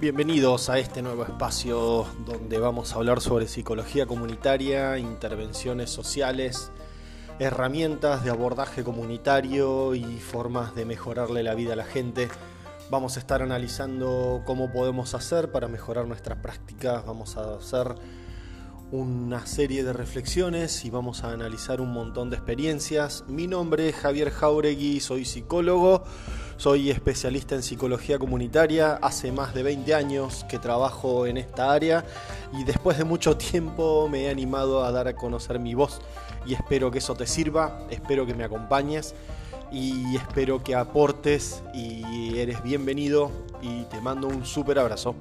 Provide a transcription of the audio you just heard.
Bienvenidos a este nuevo espacio donde vamos a hablar sobre psicología comunitaria, intervenciones sociales, herramientas de abordaje comunitario y formas de mejorarle la vida a la gente. Vamos a estar analizando cómo podemos hacer para mejorar nuestras prácticas, vamos a hacer una serie de reflexiones y vamos a analizar un montón de experiencias. Mi nombre es Javier Jauregui, soy psicólogo soy especialista en psicología comunitaria, hace más de 20 años que trabajo en esta área y después de mucho tiempo me he animado a dar a conocer mi voz y espero que eso te sirva, espero que me acompañes y espero que aportes y eres bienvenido y te mando un súper abrazo.